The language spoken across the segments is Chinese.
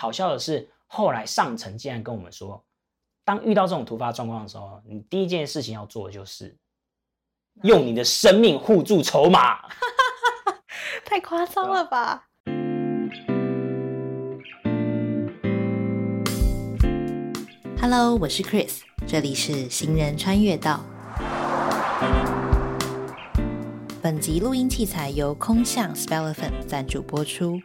好笑的是，后来上层竟然跟我们说，当遇到这种突发状况的时候，你第一件事情要做的就是用你的生命互助筹码。太夸张了吧！Hello，我是 Chris，这里是行人穿越道。本集录音器材由空象 Spelephant 赞助播出。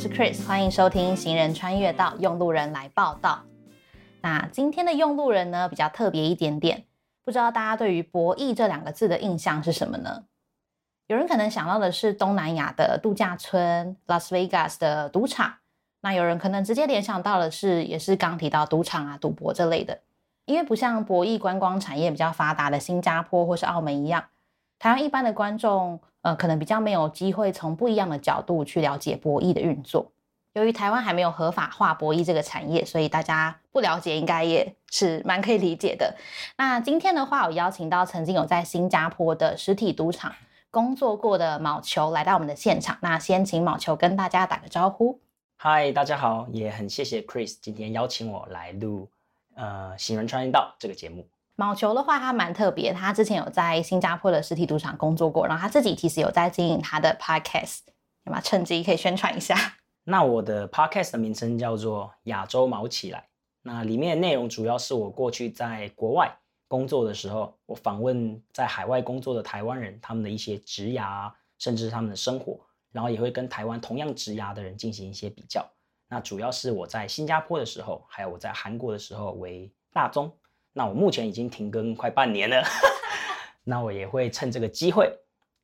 是 Chris，欢迎收听《行人穿越道》，用路人来报道。那今天的用路人呢，比较特别一点点，不知道大家对于博弈这两个字的印象是什么呢？有人可能想到的是东南亚的度假村，Las Vegas 的赌场。那有人可能直接联想到的是，也是刚提到赌场啊、赌博这类的，因为不像博弈观光产业比较发达的新加坡或是澳门一样，台湾一般的观众，呃，可能比较没有机会从不一样的角度去了解博弈的运作。由于台湾还没有合法化博弈这个产业，所以大家不了解应该也是蛮可以理解的。那今天的话，我邀请到曾经有在新加坡的实体赌场工作过的毛球来到我们的现场。那先请毛球跟大家打个招呼。嗨，大家好，也很谢谢 Chris 今天邀请我来录呃《行人穿越道》这个节目。毛球的话，他蛮特别，他之前有在新加坡的实体赌场工作过，然后他自己其实有在经营他的 Podcast，那么趁机可以宣传一下。那我的 Podcast 的名称叫做《亚洲毛起来》，那里面的内容主要是我过去在国外工作的时候，我访问在海外工作的台湾人，他们的一些职涯，甚至他们的生活。然后也会跟台湾同样职涯的人进行一些比较。那主要是我在新加坡的时候，还有我在韩国的时候为大宗。那我目前已经停更快半年了。那我也会趁这个机会，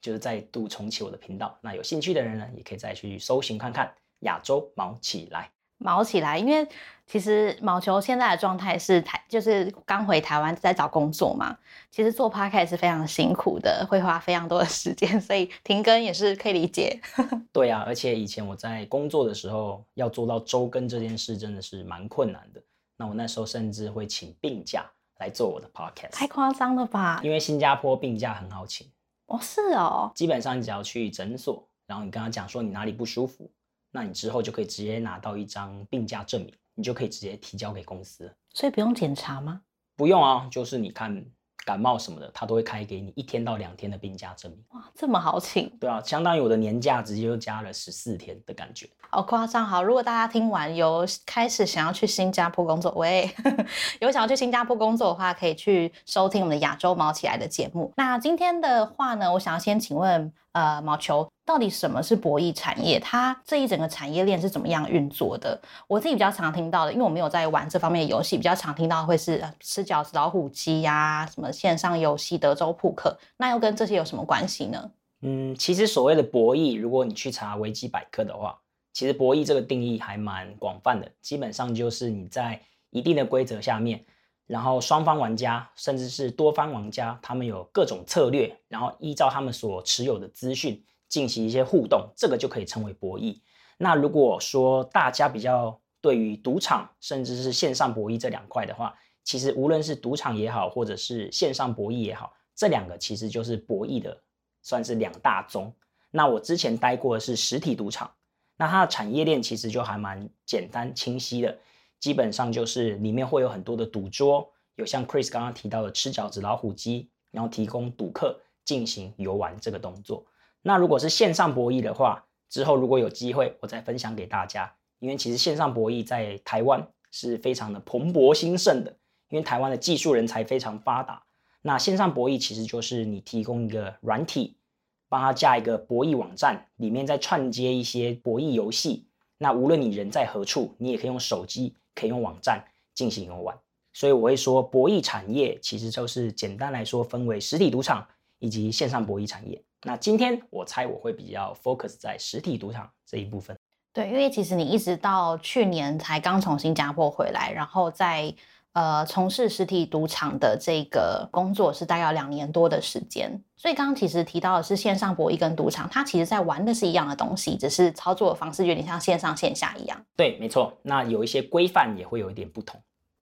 就是再度重启我的频道。那有兴趣的人呢，也可以再去搜寻看看亚洲毛起来。毛起来，因为其实毛球现在的状态是台，就是刚回台湾在找工作嘛。其实做 podcast 是非常辛苦的，会花非常多的时间，所以停更也是可以理解。对啊，而且以前我在工作的时候，要做到周更这件事真的是蛮困难的。那我那时候甚至会请病假来做我的 podcast，太夸张了吧？因为新加坡病假很好请哦，是哦，基本上你只要去诊所，然后你跟他讲说你哪里不舒服。那你之后就可以直接拿到一张病假证明，你就可以直接提交给公司。所以不用检查吗？不用啊，就是你看感冒什么的，他都会开给你一天到两天的病假证明。哇，这么好请？对啊，相当于我的年假直接就加了十四天的感觉。好夸张！好，如果大家听完有开始想要去新加坡工作，喂，有想要去新加坡工作的话，可以去收听我们的亚洲毛起来的节目。那今天的话呢，我想要先请问，呃，毛球。到底什么是博弈产业？它这一整个产业链是怎么样运作的？我自己比较常听到的，因为我没有在玩这方面的游戏，比较常听到会是吃饺子、老虎机呀，什么线上游戏、德州扑克，那又跟这些有什么关系呢？嗯，其实所谓的博弈，如果你去查维基百科的话，其实博弈这个定义还蛮广泛的，基本上就是你在一定的规则下面，然后双方玩家甚至是多方玩家，他们有各种策略，然后依照他们所持有的资讯。进行一些互动，这个就可以称为博弈。那如果说大家比较对于赌场甚至是线上博弈这两块的话，其实无论是赌场也好，或者是线上博弈也好，这两个其实就是博弈的，算是两大宗。那我之前待过的是实体赌场，那它的产业链其实就还蛮简单清晰的，基本上就是里面会有很多的赌桌，有像 Chris 刚刚提到的吃饺子老虎机，然后提供赌客进行游玩这个动作。那如果是线上博弈的话，之后如果有机会，我再分享给大家。因为其实线上博弈在台湾是非常的蓬勃兴盛的，因为台湾的技术人才非常发达。那线上博弈其实就是你提供一个软体，帮他架一个博弈网站，里面再串接一些博弈游戏。那无论你人在何处，你也可以用手机，可以用网站进行游玩。所以我会说，博弈产业其实就是简单来说，分为实体赌场以及线上博弈产业。那今天我猜我会比较 focus 在实体赌场这一部分。对，因为其实你一直到去年才刚从新加坡回来，然后在呃从事实体赌场的这个工作是大概两年多的时间。所以刚刚其实提到的是线上博弈跟赌场，它其实在玩的是一样的东西，只是操作的方式有点像线上线下一样。对，没错。那有一些规范也会有一点不同。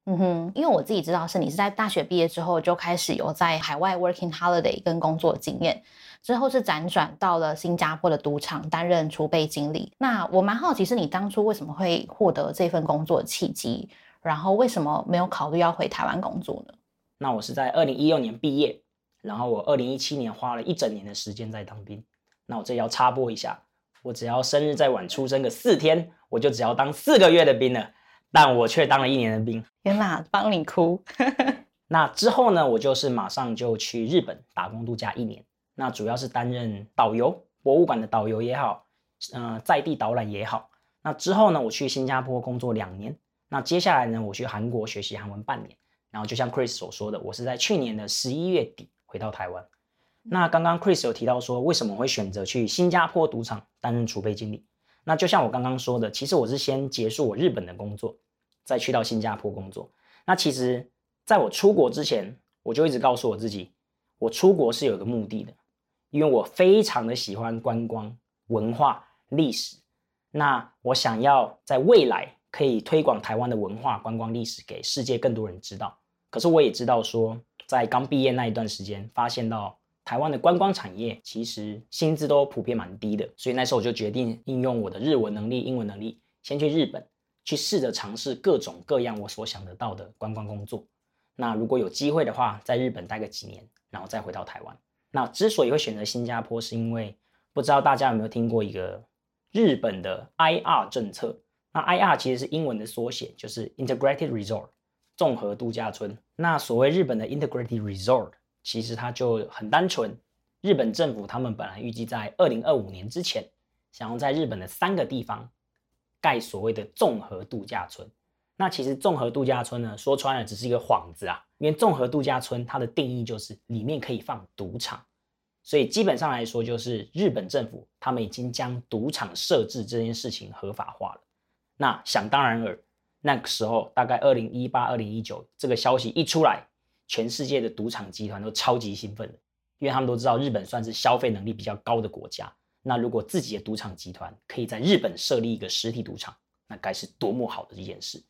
嗯哼，因为我自己知道是你是在大学毕业之后就开始有在海外 working holiday 跟工作经验，之后是辗转到了新加坡的赌场担任储备经理。那我蛮好奇，是你当初为什么会获得这份工作的契机？然后为什么没有考虑要回台湾工作呢？那我是在二零一六年毕业，然后我二零一七年花了一整年的时间在当兵。那我这要插播一下，我只要生日再晚出生个四天，我就只要当四个月的兵了。但我却当了一年的兵，天哪，帮你哭。那之后呢，我就是马上就去日本打工度假一年。那主要是担任导游，博物馆的导游也好，呃，在地导览也好。那之后呢，我去新加坡工作两年。那接下来呢，我去韩国学习韩文半年。然后就像 Chris 所说的，我是在去年的十一月底回到台湾。那刚刚 Chris 有提到说，为什么会选择去新加坡赌场担任储备经理？那就像我刚刚说的，其实我是先结束我日本的工作。再去到新加坡工作，那其实在我出国之前，我就一直告诉我自己，我出国是有个目的的，因为我非常的喜欢观光、文化、历史。那我想要在未来可以推广台湾的文化、观光、历史给世界更多人知道。可是我也知道说，在刚毕业那一段时间，发现到台湾的观光产业其实薪资都普遍蛮低的，所以那时候我就决定应用我的日文能力、英文能力，先去日本。去试着尝试各种各样我所想得到的观光工作。那如果有机会的话，在日本待个几年，然后再回到台湾。那之所以会选择新加坡，是因为不知道大家有没有听过一个日本的 IR 政策。那 IR 其实是英文的缩写，就是 Integrated Resort 综合度假村。那所谓日本的 Integrated Resort，其实它就很单纯。日本政府他们本来预计在二零二五年之前，想要在日本的三个地方。盖所谓的综合度假村，那其实综合度假村呢，说穿了只是一个幌子啊。因为综合度假村它的定义就是里面可以放赌场，所以基本上来说，就是日本政府他们已经将赌场设置这件事情合法化了。那想当然尔，那个时候大概二零一八、二零一九这个消息一出来，全世界的赌场集团都超级兴奋的，因为他们都知道日本算是消费能力比较高的国家。那如果自己的赌场集团可以在日本设立一个实体赌场，那该是多么好的一件事！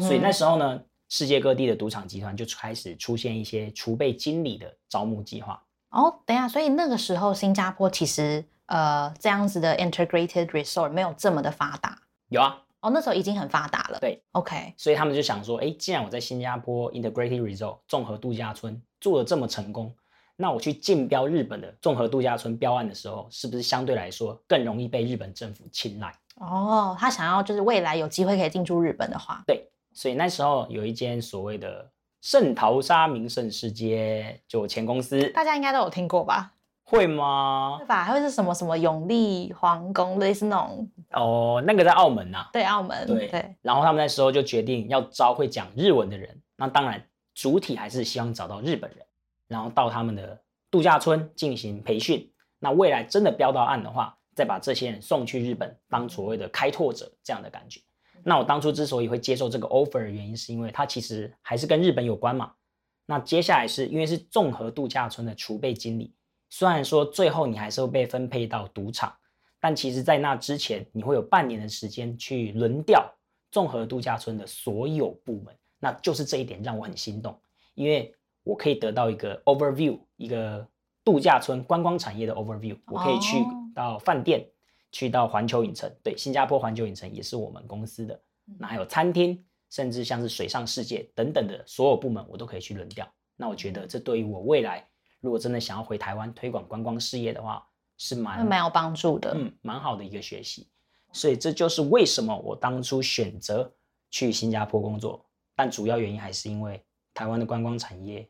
所以那时候呢，世界各地的赌场集团就开始出现一些储备经理的招募计划。哦，等一下，所以那个时候新加坡其实呃这样子的 integrated resort 没有这么的发达。有啊，哦，那时候已经很发达了。对，OK。所以他们就想说，哎，既然我在新加坡 integrated resort 综合度假村做的这么成功。那我去竞标日本的综合度假村标案的时候，是不是相对来说更容易被日本政府青睐？哦，他想要就是未来有机会可以进驻日本的话，对，所以那时候有一间所谓的圣淘沙名胜世界就前公司，大家应该都有听过吧？会吗？对吧？还会是什么什么永利皇宫类似那种？哦，那个在澳门呐。对，澳门。对对。然后他们那时候就决定要招会讲日文的人，那当然主体还是希望找到日本人。然后到他们的度假村进行培训，那未来真的标到案的话，再把这些人送去日本当所谓的开拓者这样的感觉。那我当初之所以会接受这个 offer 的原因，是因为它其实还是跟日本有关嘛。那接下来是因为是综合度假村的储备经理，虽然说最后你还是会被分配到赌场，但其实在那之前，你会有半年的时间去轮调综合度假村的所有部门。那就是这一点让我很心动，因为。我可以得到一个 overview，一个度假村观光产业的 overview。我可以去到饭店，去到环球影城，对，新加坡环球影城也是我们公司的。那还有餐厅，甚至像是水上世界等等的所有部门，我都可以去轮调。那我觉得这对于我未来如果真的想要回台湾推广观光事业的话，是蛮蛮有帮助的，嗯，蛮好的一个学习。所以这就是为什么我当初选择去新加坡工作，但主要原因还是因为台湾的观光产业。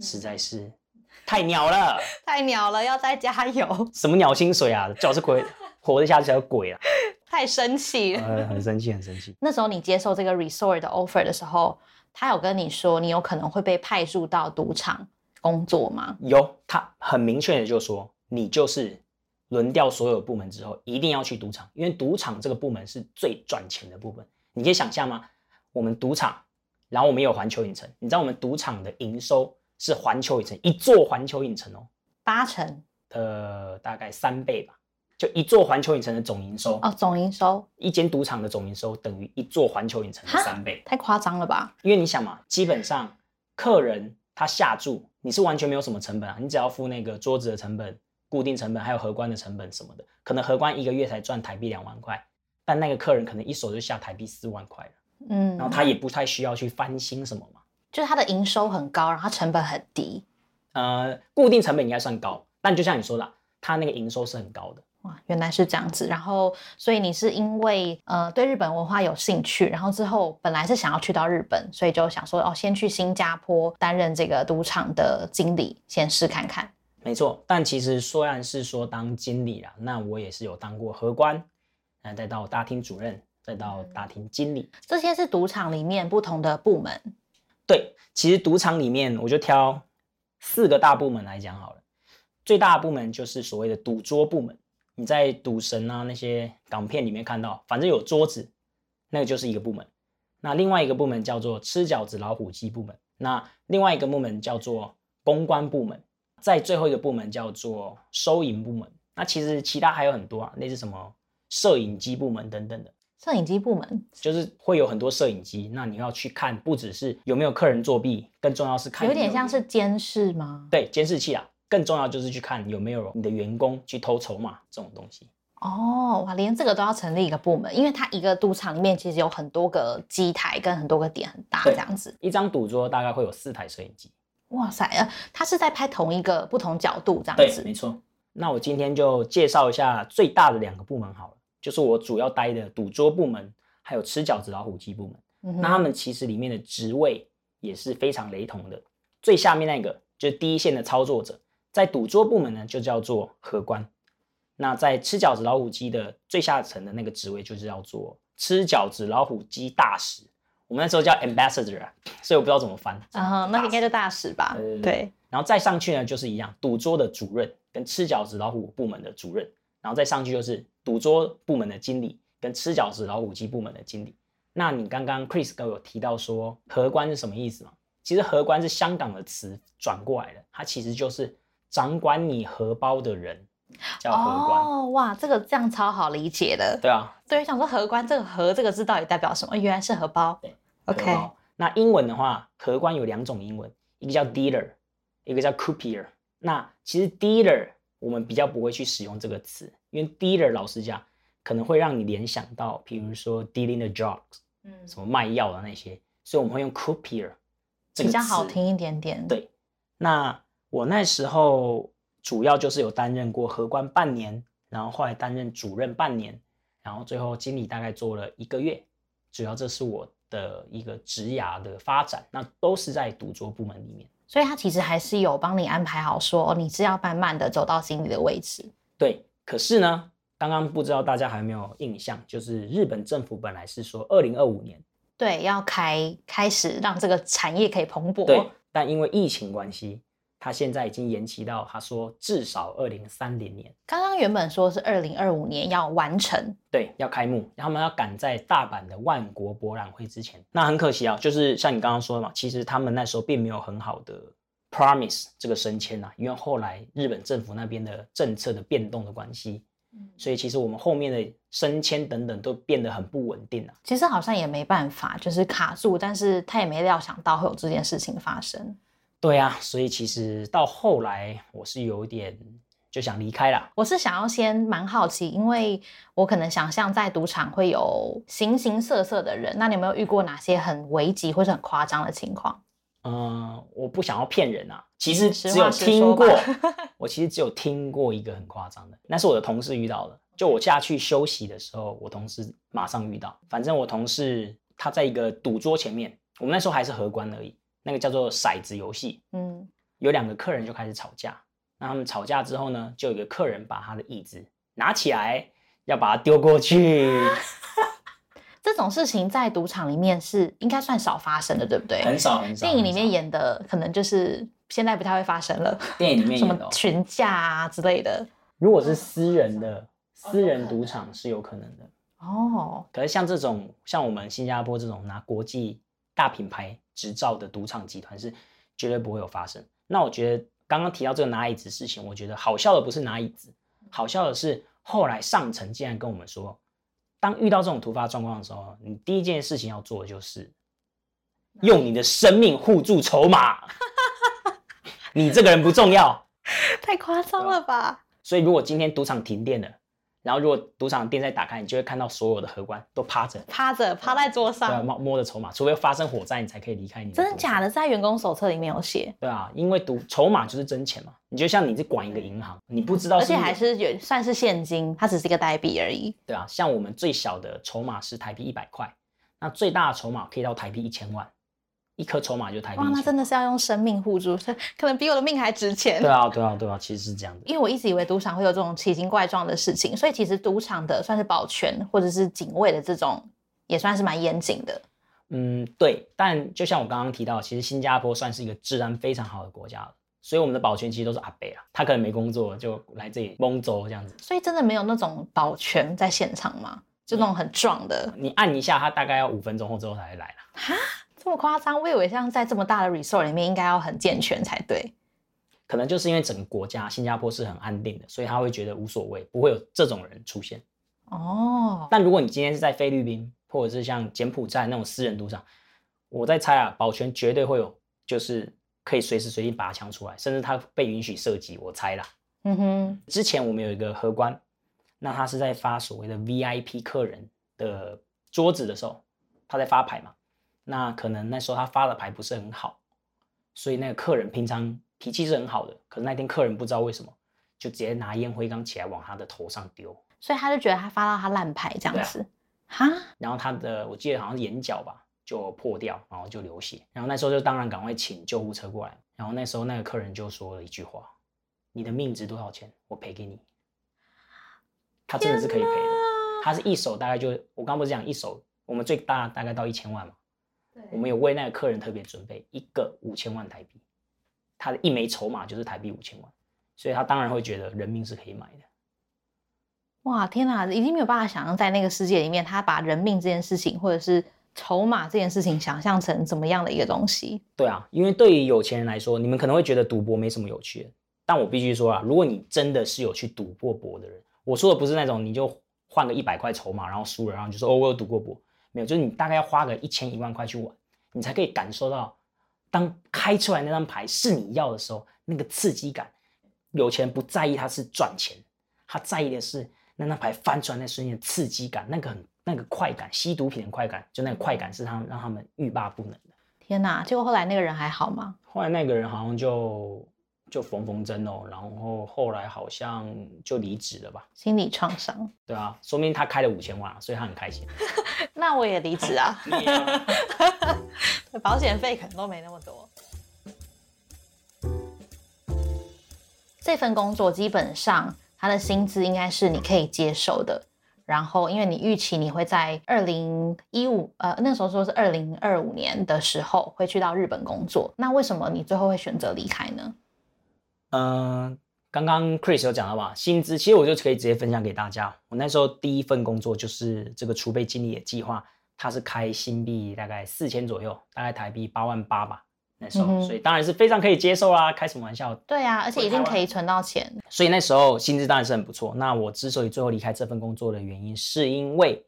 实在是太鸟了，太鸟了，要再加油。什么鸟薪水啊？就是鬼 活得下去才鬼啊！太生气了，很生气，很生气。那时候你接受这个 resort 的 offer 的时候，他有跟你说你有可能会被派驻到赌场工作吗？有，他很明确的就说，你就是轮调所有部门之后，一定要去赌场，因为赌场这个部门是最赚钱的部分。你可以想象吗？我们赌场，然后我们有环球影城，你知道我们赌场的营收？是环球影城一座环球影城哦，八成的大概三倍吧，就一座环球影城的总营收哦，总营收一间赌场的总营收等于一座环球影城的三倍。太夸张了吧？因为你想嘛，基本上客人他下注，你是完全没有什么成本啊，你只要付那个桌子的成本、固定成本，还有荷官的成本什么的，可能荷官一个月才赚台币两万块，但那个客人可能一手就下台币四万块了，嗯，然后他也不太需要去翻新什么嘛，就是他的营收很高，然后成本很低。呃，固定成本应该算高，但就像你说的，他那个营收是很高的。哇，原来是这样子。然后，所以你是因为呃对日本文化有兴趣，然后之后本来是想要去到日本，所以就想说哦，先去新加坡担任这个赌场的经理，先试看看。没错，但其实虽然是说当经理啦，那我也是有当过荷官，那再到大厅主任，再到大厅经理。这些是赌场里面不同的部门。对，其实赌场里面我就挑四个大部门来讲好了。最大的部门就是所谓的赌桌部门，你在赌神啊那些港片里面看到，反正有桌子，那个就是一个部门。那另外一个部门叫做吃饺子老虎机部门，那另外一个部门叫做公关部门，在最后一个部门叫做收银部门。那其实其他还有很多啊，类似什么摄影机部门等等的。摄影机部门就是会有很多摄影机，那你要去看，不只是有没有客人作弊，更重要是看有点像是监视吗？对监视器啊，更重要就是去看有没有你的员工去偷筹码这种东西。哦，哇，连这个都要成立一个部门，因为它一个赌场里面其实有很多个机台跟很多个点，很大这样子。一张赌桌大概会有四台摄影机。哇塞，呃，它是在拍同一个不同角度这样对，子。没错。那我今天就介绍一下最大的两个部门好了，就是我主要待的赌桌部门，还有吃饺子老虎机部门。嗯那他们其实里面的职位也是非常雷同的。最下面那个就是第一线的操作者，在赌桌部门呢就叫做荷官。那在吃饺子老虎机的最下层的那个职位就是叫做吃饺子老虎机大使。我们那时候叫 ambassador，啊 所以我不知道怎么翻。啊、那应该叫大使吧？对对对对，然后再上去呢，就是一样，赌桌的主任跟吃饺子老虎部门的主任，然后再上去就是赌桌部门的经理跟吃饺子老虎机部门的经理。那你刚刚 Chris 哥有提到说荷官是什么意思吗？其实荷官是香港的词转过来的，它其实就是掌管你荷包的人叫荷官。哦，哇，这个这样超好理解的。对啊，对，想说荷官这个荷这个字到底代表什么？原来是荷包。对，OK，那英文的话，荷官有两种英文，一个叫 dealer，一个叫 croupier。那其实 dealer 我们比较不会去使用这个词，因为 dealer 老实讲，可能会让你联想到，比如说 dealing the drugs，嗯，什么卖药的那些，所以我们会用个比较好词听一点点。对，那我那时候主要就是有担任过荷官半年，然后后来担任主任半年，然后最后经理大概做了一个月，主要这是我的一个职涯的发展，那都是在赌桌部门里面。所以他其实还是有帮你安排好说，哦你是要慢慢的走到经理的位置。对，可是呢，刚刚不知道大家还有没有印象，就是日本政府本来是说二零二五年，对，要开开始让这个产业可以蓬勃。对，但因为疫情关系，它现在已经延期到他说至少二零三零年。刚刚原本说是二零二五年要完成，对，要开幕，然后他们要赶在大阪的万国博览会之前。那很可惜啊，就是像你刚刚说的嘛，其实他们那时候并没有很好的 promise 这个升迁啊，因为后来日本政府那边的政策的变动的关系，所以其实我们后面的升迁等等都变得很不稳定啊。其实好像也没办法，就是卡住，但是他也没料想到会有这件事情发生。对啊，所以其实到后来我是有点就想离开了。我是想要先蛮好奇，因为我可能想象在赌场会有形形色色的人，那你有没有遇过哪些很危急或者很夸张的情况？嗯，我不想要骗人啊，其实实只有听过吧，我其实只有听过一个很夸张的，那是我的同事遇到的。就我下去休息的时候，我同事马上遇到。反正我同事他在一个赌桌前面，我们那时候还是荷官而已，那个叫做骰子游戏，嗯，有两个客人就开始吵架。那他们吵架之后呢，就有一个客人把他的椅子拿起来，要把它丢过去，这种事情在赌场里面是应该算少发生的，对不对？很少很少。电影里面演的可能就是现在不太会发生了，电影里面什么群架啊之类的。如果是私人的私人赌场是有可能的。哦，可是像这种像我们新加坡这种拿国际大品牌执照的赌场集团是绝对不会有发生。那我觉得刚刚提到这个拿椅子事情，我觉得好笑的不是拿椅子，好笑的是后来上层竟然跟我们说，当遇到这种突发状况的时候，你第一件事情要做的就是用你的生命护住筹码。你这个人不重要，太夸张了吧？所以如果今天赌场停电了，然后如果赌场店再打开，你就会看到所有的荷官都趴着，趴着趴在桌对啊，上，摸摸着筹码，除非发生火灾，你才可以离开你。真的假？的？在员工手册里面有写，对啊，因为赌筹码就是真钱嘛。你就像你是管一个银行，你不知道而且还是有算是现金，它只是一个代币而已。对啊。像我们最小的筹码是台币一百块，那最大的筹码可以到台币一千万，一颗筹码就台币哇，那。真的是要用生命护住，可能比我的命还值钱。对啊，对啊，对啊，其实是这样的。因为我一直以为赌场会有这种奇形怪状的事情，所以其实赌场的算是保全或者是警卫的这种，也算是蛮严谨的。嗯，对。但就像我刚刚提到，其实新加坡算是一个治安非常好的国家了，所以我们的保全其实都是阿伯啊，他可能没工作就来这里蒙走这样子。所以真的没有那种保全在现场吗？就那种很壮的，你按一下，他大概要五分钟后之后才会来了。这么夸张？我以为像在这么大的 resort 里面，应该要很健全才对。可能就是因为整个国家新加坡是很安定的，所以他会觉得无所谓，不会有这种人出现。哦，但如果你今天是在菲律宾，或者是像柬埔寨那种私人赌场，我在猜啊，保全绝对会有，就是可以随时随地拔枪出来，甚至他被允许射击。我猜啦。嗯哼，之前我们有一个荷官，那他是在发所谓的 VIP 客人的桌子的时候，他在发牌嘛，那可能那时候他发的牌不是很好，所以那个客人平常脾气是很好的，可是那天客人不知道为什么，就直接拿烟灰缸起来往他的头上丢，所以他就觉得他发到他烂牌这样子，哈、然后他的我记得好像是眼角吧就破掉，然后就流血，然后那时候就当然赶快请救护车过来，然后那时候那个客人就说了一句话：“你的命值多少钱？我赔给你。”他真的是可以赔的，他是一手大概就我刚不是讲一手，我们最大大概到一千万嘛，我们有为那个客人特别准备一个五千万台币，他的一枚筹码就是台币五千万，所以他当然会觉得人命是可以买的。哇，天哪，已经没有办法想象在那个世界里面，他把人命这件事情，或者是筹码这件事情，想象成怎么样的一个东西。对啊，因为对于有钱人来说，你们可能会觉得赌博没什么有趣的，但我必须说啊，如果你真的是有去赌过博的人，我说的不是那种你就换个一百块筹码，然后输了，然后你就说哦我有赌过博，没有，就是你大概要花个一千一万块去玩，你才可以感受到，当开出来那张牌是你要的时候，那个刺激感。有钱人不在意他是赚钱，他在意的是那张牌翻出来那瞬间的刺激感，那个很那个快感，吸毒品的快感，就那个快感是他们让他们欲罢不能的。天哪！结果后来那个人还好吗？后来那个人好像就就缝缝针哦，然后后来好像就离职了吧？心理创伤。对啊，说明他开了五千万啊，所以他很开心。那我也离职啊，保险费可能都没那么多。这份工作基本上他的薪资应该是你可以接受的，然后因为你预期你会在二零一五呃那时候说是二零二五年的时候会去到日本工作，那为什么你最后会选择离开呢？嗯，刚刚 Chris 有讲到吧，薪资其实我就可以直接分享给大家。我那时候第一份工作就是这个储备经理的计划，它是开新币大概四千左右，大概台币八万八吧。那时候，嗯所以当然是非常可以接受啦，开什么玩笑？对啊，而且一定可以存到钱。所以那时候薪资当然是很不错。那我之所以最后离开这份工作的原因，是因为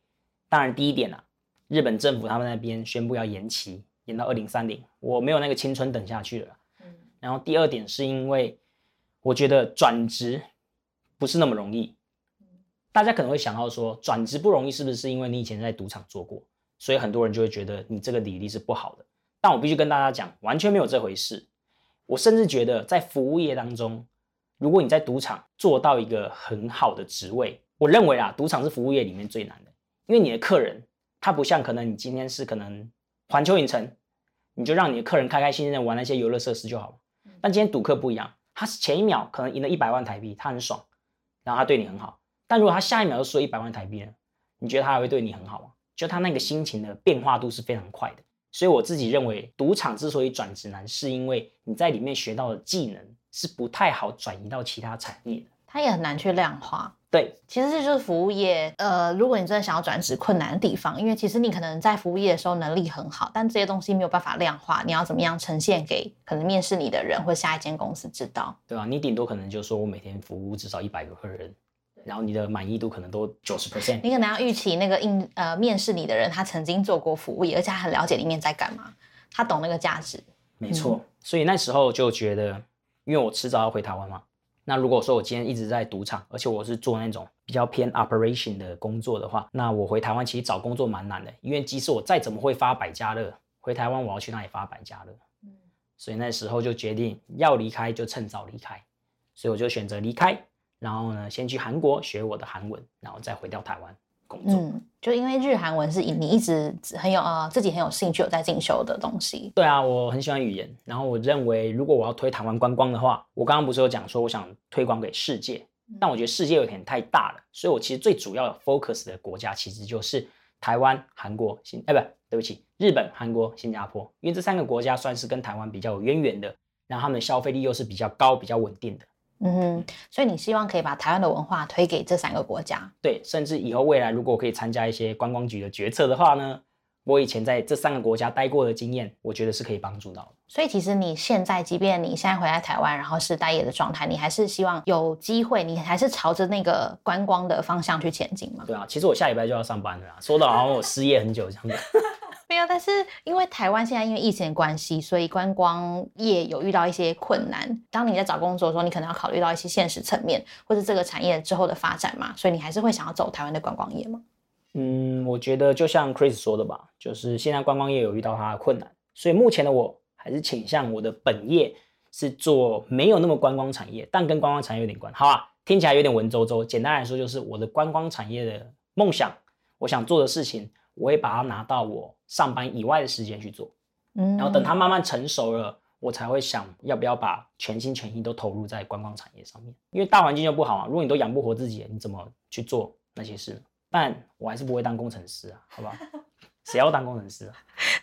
当然第一点啊，日本政府他们那边宣布要延期，延到二零三零，我没有那个青春等下去了。嗯然后第二点是因为我觉得转职不是那么容易。大家可能会想到说，转职不容易，是不是因为你以前在赌场做过，所以很多人就会觉得你这个履历是不好的？但我必须跟大家讲，完全没有这回事。我甚至觉得，在服务业当中，如果你在赌场做到一个很好的职位，我认为啊，赌场是服务业里面最难的，因为你的客人他不像可能你今天是可能环球影城，你就让你的客人开开心心的玩那些游乐设施就好了。但今天赌客不一样，他前一秒可能赢了一百万台币，他很爽，然后他对你很好。但如果他下一秒又输了一百万台币呢？你觉得他还会对你很好吗？就他那个心情的变化度是非常快的。所以我自己认为，赌场之所以转职难，是因为你在里面学到的技能是不太好转移到其他产业的。它也很难去量化。对，其实这就是服务业，呃，如果你真的想要转职困难的地方，因为其实你可能在服务业的时候能力很好，但这些东西没有办法量化，你要怎么样呈现给可能面试你的人或下一间公司知道？对吧？你顶多可能就说我每天服务至少一百个客人，然后你的满意度可能都九十 percent。你可能要预期那个应呃面试你的人，他曾经做过服务业，而且他很了解里面在干嘛，他懂那个价值。没错，所以那时候就觉得，因为我迟早要回台湾嘛。那如果说我今天一直在赌场，而且我是做那种比较偏 operation 的工作的话，那我回台湾其实找工作蛮难的，因为即使我再怎么会发百家乐，回台湾我要去哪里发百家乐？嗯，所以那时候就决定要离开就趁早离开，所以我就选择离开，然后呢，先去韩国学我的韩文，然后再回到台湾。嗯，就因为日韩文是你一直很有呃自己很有兴趣有在进修的东西。对啊，我很喜欢语言。然后我认为，如果我要推台湾观光的话，我刚刚不是有讲说我想推广给世界，但我觉得世界有点太大了，所以我其实最主要 focus 的国家其实就是台湾、韩国、新哎不对不起，日本、韩国、新加坡，因为这三个国家算是跟台湾比较有渊源的，然后他们的消费力又是比较高、比较稳定的。嗯哼，所以你希望可以把台湾的文化推给这三个国家？对，甚至以后未来如果可以参加一些观光局的决策的话呢，我以前在这三个国家待过的经验，我觉得是可以帮助到的。所以其实你现在，即便你现在回来台湾，然后是待业的状态，你还是希望有机会，你还是朝着那个观光的方向去前进嘛？对啊，其实我下礼拜就要上班了，说的好像我失业很久这样子。没有，但是因为台湾现在因为疫情的关系，所以观光业有遇到一些困难。当你在找工作的时候，你可能要考虑到一些现实层面，或者这个产业之后的发展嘛，所以你还是会想要走台湾的观光业吗？嗯，我觉得就像 Chris 说的吧，就是现在观光业有遇到它的困难，所以目前的我还是倾向我的本业是做没有那么观光产业，但跟观光产业有点关。好啊，听起来有点文绉绉。简单来说，就是我的观光产业的梦想，我想做的事情。我会把它拿到我上班以外的时间去做，嗯，然后等它慢慢成熟了，我才会想要不要把全心全意都投入在观光产业上面。因为大环境就不好啊，如果你都养不活自己，你怎么去做那些事？但我还是不会当工程师啊，好吧？谁要当工程师啊？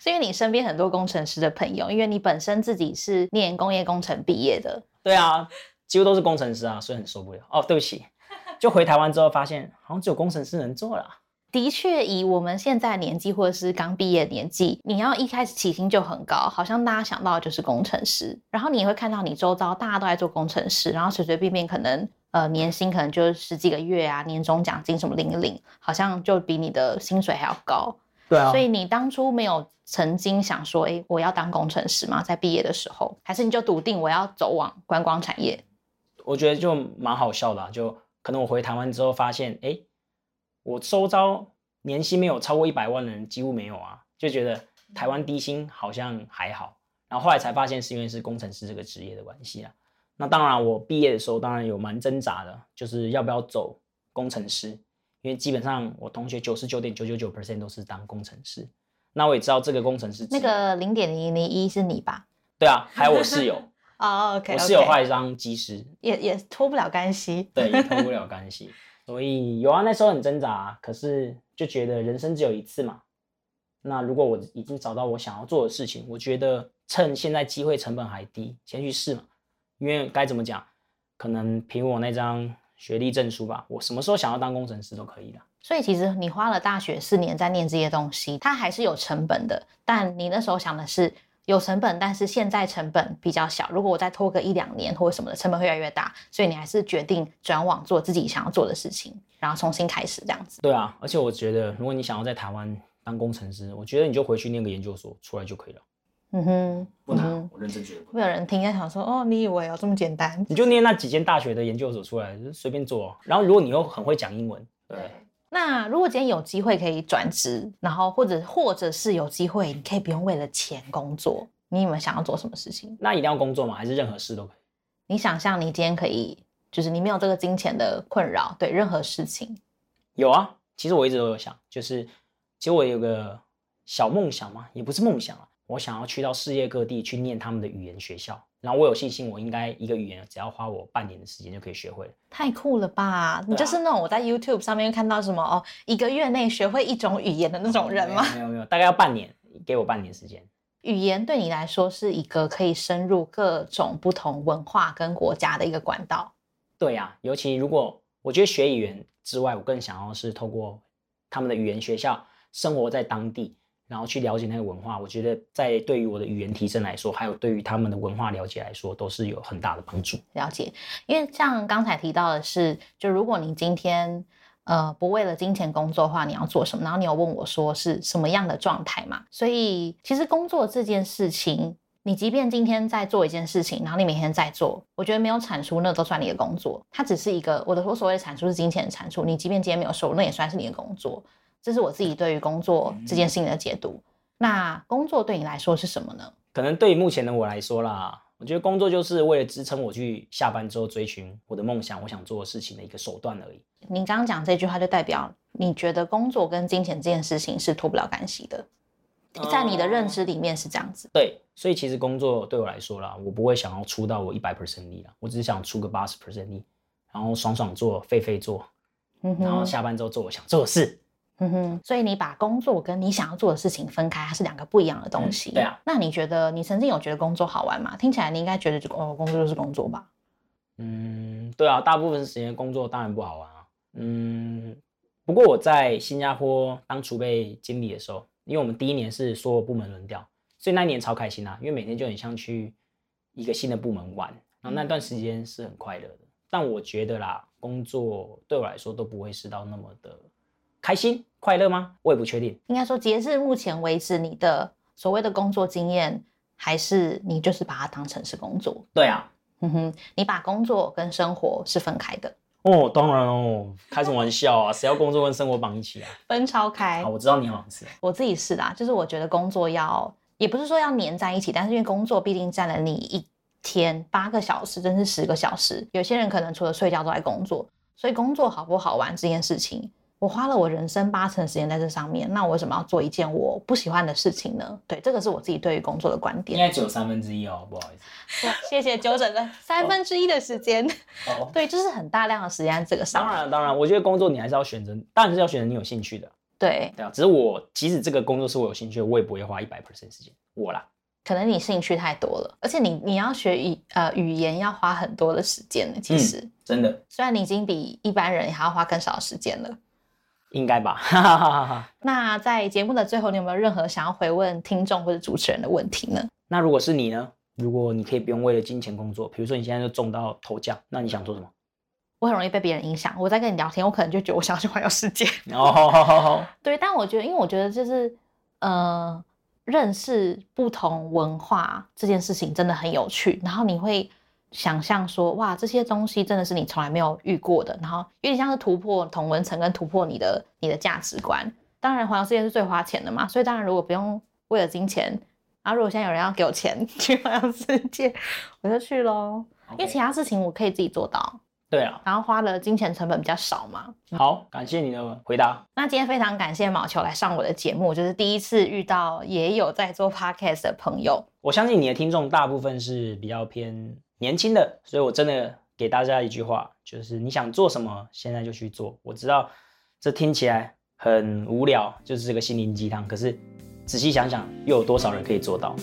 是因为你身边很多工程师的朋友，因为你本身自己是念工业工程毕业的，对啊，几乎都是工程师啊，所以很受不了。哦，对不起，就回台湾之后发现，好像只有工程师能做了。的确，以我们现在年纪，或者是刚毕业年纪，你要一开始起薪就很高，好像大家想到的就是工程师。然后你也会看到你周遭大家都在做工程师，然后随随便便可能呃年薪可能就十几个月啊，年终奖金什么领领，好像就比你的薪水还要高。对啊。所以你当初没有曾经想说，哎，我要当工程师吗？在毕业的时候，还是你就笃定我要走往观光产业？我觉得就蛮好笑的，就可能我回台湾之后发现，哎。我周遭年薪没有超过一百万的人几乎没有啊，就觉得台湾低薪好像还好，然后后来才发现是因为是工程师这个职业的关系啊。那当然，我毕业的时候当然有蛮挣扎的，就是要不要走工程师，因为基本上我同学九十九点九九九 percent 都是当工程师。那我也知道这个工程师那个零点零零一是你吧？对啊，还有我室友哦我室友画一张技师，也也脱不了干系，对，也脱不了干系。所以有啊，那时候很挣扎，可是就觉得人生只有一次嘛。那如果我已经找到我想要做的事情，我觉得趁现在机会成本还低，先去试嘛。因为该怎么讲，可能凭我那张学历证书吧，我什么时候想要当工程师都可以的。所以其实你花了大学四年在念这些东西，它还是有成本的。但你那时候想的是。有成本，但是现在成本比较小。如果我再拖个一两年或者什么的，成本会越来越大。所以你还是决定转往做自己想要做的事情，然后重新开始这样子。对啊，而且我觉得，如果你想要在台湾当工程师，我觉得你就回去念个研究所出来就可以了。嗯哼，不难，我认真觉得。会有人听，想说哦，你以为有这么简单？你就念那几间大学的研究所出来，就随便做。然后如果你又很会讲英文，对。那如果今天有机会可以转职，然后或者或者是有机会，你可以不用为了钱工作。你有没有想要做什么事情？那一定要工作吗？还是任何事都可以？你想象你今天可以，就是你没有这个金钱的困扰，对任何事情。有啊，其实我一直都有想，就是其实我有个小梦想嘛，也不是梦想啊，我想要去到世界各地去念他们的语言学校。然后我有信心，我应该一个语言只要花我半年的时间就可以学会了。太酷了吧！你就是那种我在 YouTube 上面看到什么哦，一个月内学会一种语言的那种人吗？没有没有，大概要半年，给我半年时间。语言对你来说是一个可以深入各种不同文化跟国家的一个管道。对呀，尤其如果我觉得学语言之外，我更想要是透过他们的语言学校生活在当地，然后去了解那个文化，我觉得在对于我的语言提升来说，还有对于他们的文化了解来说，都是有很大的帮助。了解，因为像刚才提到的是，就如果你今天呃不为了金钱工作的话，你要做什么？然后你有问我说是什么样的状态嘛？所以其实工作这件事情，你即便今天在做一件事情，然后你每天在做，我觉得没有产出，那都算你的工作。它只是一个我的我所谓的产出是金钱的产出，你即便今天没有收入，那也算是你的工作。这是我自己对于工作这件事情的解读。那工作对你来说是什么呢？可能对于目前的我来说啦，我觉得工作就是为了支撑我去下班之后追寻我的梦想，我想做的事情的一个手段而已。您刚刚讲这句话，就代表你觉得工作跟金钱这件事情是脱不了干系的，在你的认知里面是这样子。对，所以其实工作对我来说啦，我不会想要出到我一百 percent 力啦，我只是想出个八十 percent 力，然后爽爽做，废废做，然后下班之后做我想做的事。嗯哼，所以你把工作跟你想要做的事情分开，它是两个不一样的东西。对啊，那你觉得你曾经有觉得工作好玩吗？听起来你应该觉得就哦，工作就是工作吧。嗯，对啊，大部分时间工作当然不好玩啊。嗯，不过我在新加坡当储备经理的时候，因为我们第一年是所有部门轮调，所以那一年超开心啊，因为每天就很像去一个新的部门玩，然后那段时间是很快乐的。但我觉得啦，工作对我来说都不会是到那么的。开心快乐吗？我也不确定。应该说，截至目前为止，你的所谓的工作经验，还是你就是把它当成是工作。对啊，嗯哼，你把工作跟生活是分开的。哦，当然哦，开什么玩笑啊？谁要工作跟生活绑一起啊？分超开。好，我知道你好像是。我自己是啦，就是我觉得工作要，也不是说要黏在一起，但是因为工作毕竟占了你一天八个小时，甚至十个小时。有些人可能除了睡觉都在工作，所以工作好不好玩这件事情。我花了我人生八成时间在这上面，那我为什么要做一件我不喜欢的事情呢？对，这个是我自己对于工作的观点。应该只有三分之一哦，不好意思。谢谢纠正的三分之一的时间。哦，对，就是很大量的时间这个上。当然，当然，我觉得工作你还是要选择，当然是要选择你有兴趣的。对，对啊。只是我即使这个工作是我有兴趣的，我也不会花一百 percent 时间。我啦，可能你兴趣太多了，而且你你要学语呃语言要花很多的时间呢。其实真的，虽然你已经比一般人还要花更少的时间了。应该吧。那在节目的最后，你有没有任何想要回问听众或者主持人的问题呢？那如果是你呢？如果你可以不用为了金钱工作，比如说你现在就中到头奖，那你想做什么？我很容易被别人影响。我在跟你聊天，我可能就觉得我想要去环游世界。哦，对。但我觉得，因为我觉得就是呃，认识不同文化这件事情真的很有趣。然后你会。想象说哇，这些东西真的是你从来没有遇过的，然后有点像是突破同文层跟突破你的你的价值观。当然，环游世界是最花钱的嘛，所以当然如果不用为了金钱，然后如果现在有人要给我钱 去环游世界，我就去喽。因为其他事情我可以自己做到。对啊，然后花的金钱成本比较少嘛。好，感谢你的回答。那今天非常感谢毛球来上我的节目，就是第一次遇到也有在做 podcast 的朋友。我相信你的听众大部分是比较偏。年轻的，所以我真的给大家一句话，就是你想做什么，现在就去做。我知道这听起来很无聊，就是这个心灵鸡汤，可是仔细想想，又有多少人可以做到？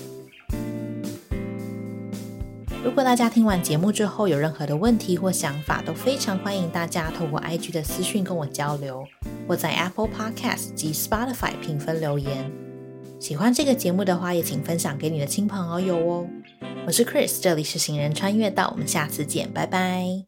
如果大家听完节目之后有任何的问题或想法，都非常欢迎大家透过 IG 的私讯跟我交流，或在 Apple Podcast 及 Spotify 评分留言。喜欢这个节目的话，也请分享给你的亲朋好友哦。我是 Chris，这里是行人穿越道，我们下次见，拜拜。